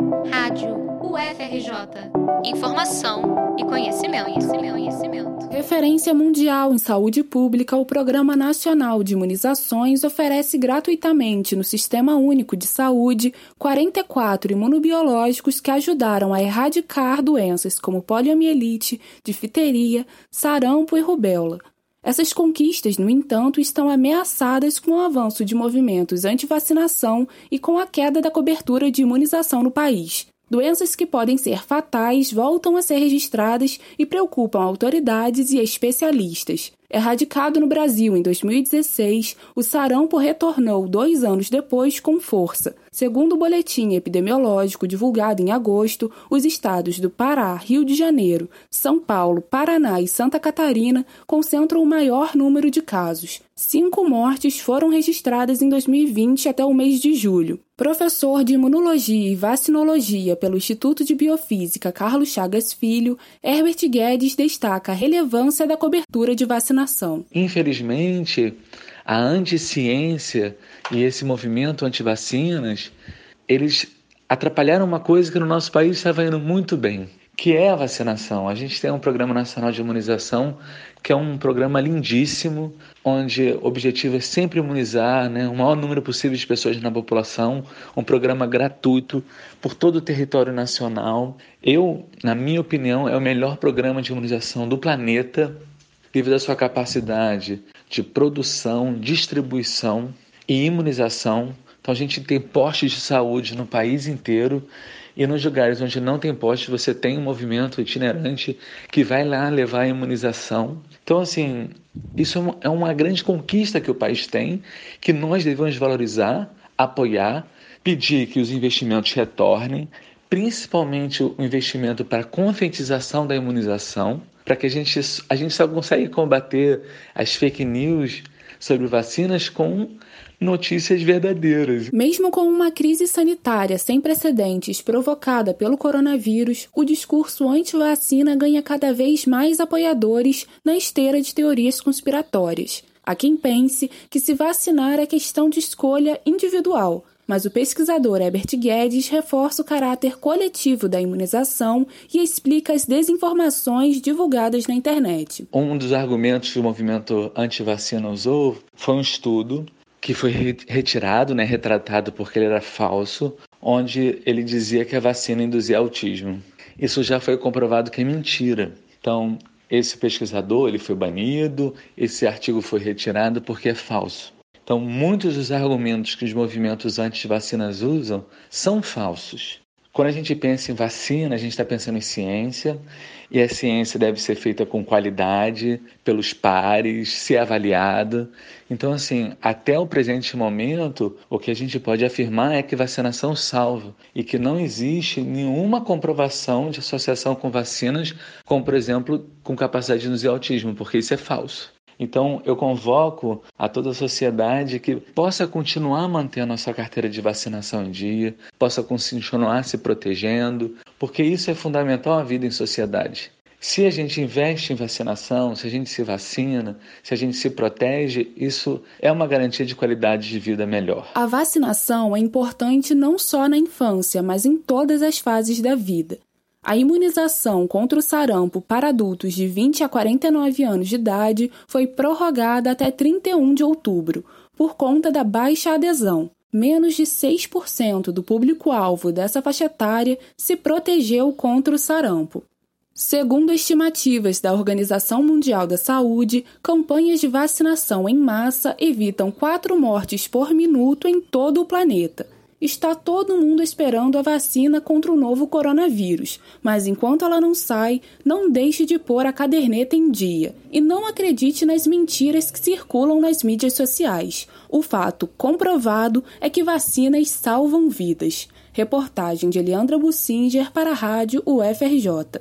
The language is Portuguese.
Rádio UFRJ. Informação e conhecimento, conhecimento, conhecimento. Referência mundial em saúde pública, o Programa Nacional de Imunizações oferece gratuitamente no Sistema Único de Saúde 44 imunobiológicos que ajudaram a erradicar doenças como poliomielite, difteria, sarampo e rubéola. Essas conquistas, no entanto, estão ameaçadas com o avanço de movimentos anti-vacinação e com a queda da cobertura de imunização no país. Doenças que podem ser fatais voltam a ser registradas e preocupam autoridades e especialistas. Erradicado no Brasil em 2016, o sarampo retornou dois anos depois com força. Segundo o boletim epidemiológico divulgado em agosto, os estados do Pará, Rio de Janeiro, São Paulo, Paraná e Santa Catarina concentram o maior número de casos. Cinco mortes foram registradas em 2020 até o mês de julho. Professor de Imunologia e Vacinologia pelo Instituto de Biofísica Carlos Chagas Filho, Herbert Guedes destaca a relevância da cobertura de vacinação. Infelizmente, a anticiência e esse movimento anti-vacinas, eles atrapalharam uma coisa que no nosso país estava indo muito bem, que é a vacinação. A gente tem um Programa Nacional de Imunização, que é um programa lindíssimo, onde o objetivo é sempre imunizar né, o maior número possível de pessoas na população, um programa gratuito por todo o território nacional. Eu, na minha opinião, é o melhor programa de imunização do planeta, devido à sua capacidade de produção, distribuição e imunização. Então a gente tem postos de saúde no país inteiro e nos lugares onde não tem poste, você tem um movimento itinerante que vai lá levar a imunização. Então, assim, isso é, é uma grande conquista que o país tem, que nós devemos valorizar, apoiar, pedir que os investimentos retornem, principalmente o investimento para conscientização da imunização, para que a gente, a gente só consegue combater as fake news sobre vacinas com notícias verdadeiras. Mesmo com uma crise sanitária sem precedentes provocada pelo coronavírus, o discurso anti-vacina ganha cada vez mais apoiadores na esteira de teorias conspiratórias. Há quem pense que se vacinar é questão de escolha individual, mas o pesquisador Herbert Guedes reforça o caráter coletivo da imunização e explica as desinformações divulgadas na internet. Um dos argumentos que o movimento anti-vacina usou foi um estudo que foi retirado, né, retratado porque ele era falso, onde ele dizia que a vacina induzia autismo. Isso já foi comprovado que é mentira. Então, esse pesquisador ele foi banido, esse artigo foi retirado porque é falso. Então, muitos dos argumentos que os movimentos anti-vacinas usam são falsos. Quando a gente pensa em vacina, a gente está pensando em ciência, e a ciência deve ser feita com qualidade, pelos pares, ser avaliada. Então, assim, até o presente momento, o que a gente pode afirmar é que vacinação salva e que não existe nenhuma comprovação de associação com vacinas, como, por exemplo, com capacidade de induzir autismo, porque isso é falso. Então, eu convoco a toda a sociedade que possa continuar mantendo a sua carteira de vacinação em dia, possa continuar se protegendo, porque isso é fundamental à vida em sociedade. Se a gente investe em vacinação, se a gente se vacina, se a gente se protege, isso é uma garantia de qualidade de vida melhor. A vacinação é importante não só na infância, mas em todas as fases da vida. A imunização contra o sarampo para adultos de 20 a 49 anos de idade foi prorrogada até 31 de outubro, por conta da baixa adesão. Menos de 6% do público-alvo dessa faixa etária se protegeu contra o sarampo. Segundo estimativas da Organização Mundial da Saúde, campanhas de vacinação em massa evitam 4 mortes por minuto em todo o planeta está todo mundo esperando a vacina contra o novo coronavírus, mas enquanto ela não sai, não deixe de pôr a caderneta em dia e não acredite nas mentiras que circulam nas mídias sociais. O fato comprovado é que vacinas salvam vidas. Reportagem de Eliandra Bussinger para a Rádio UFRJ.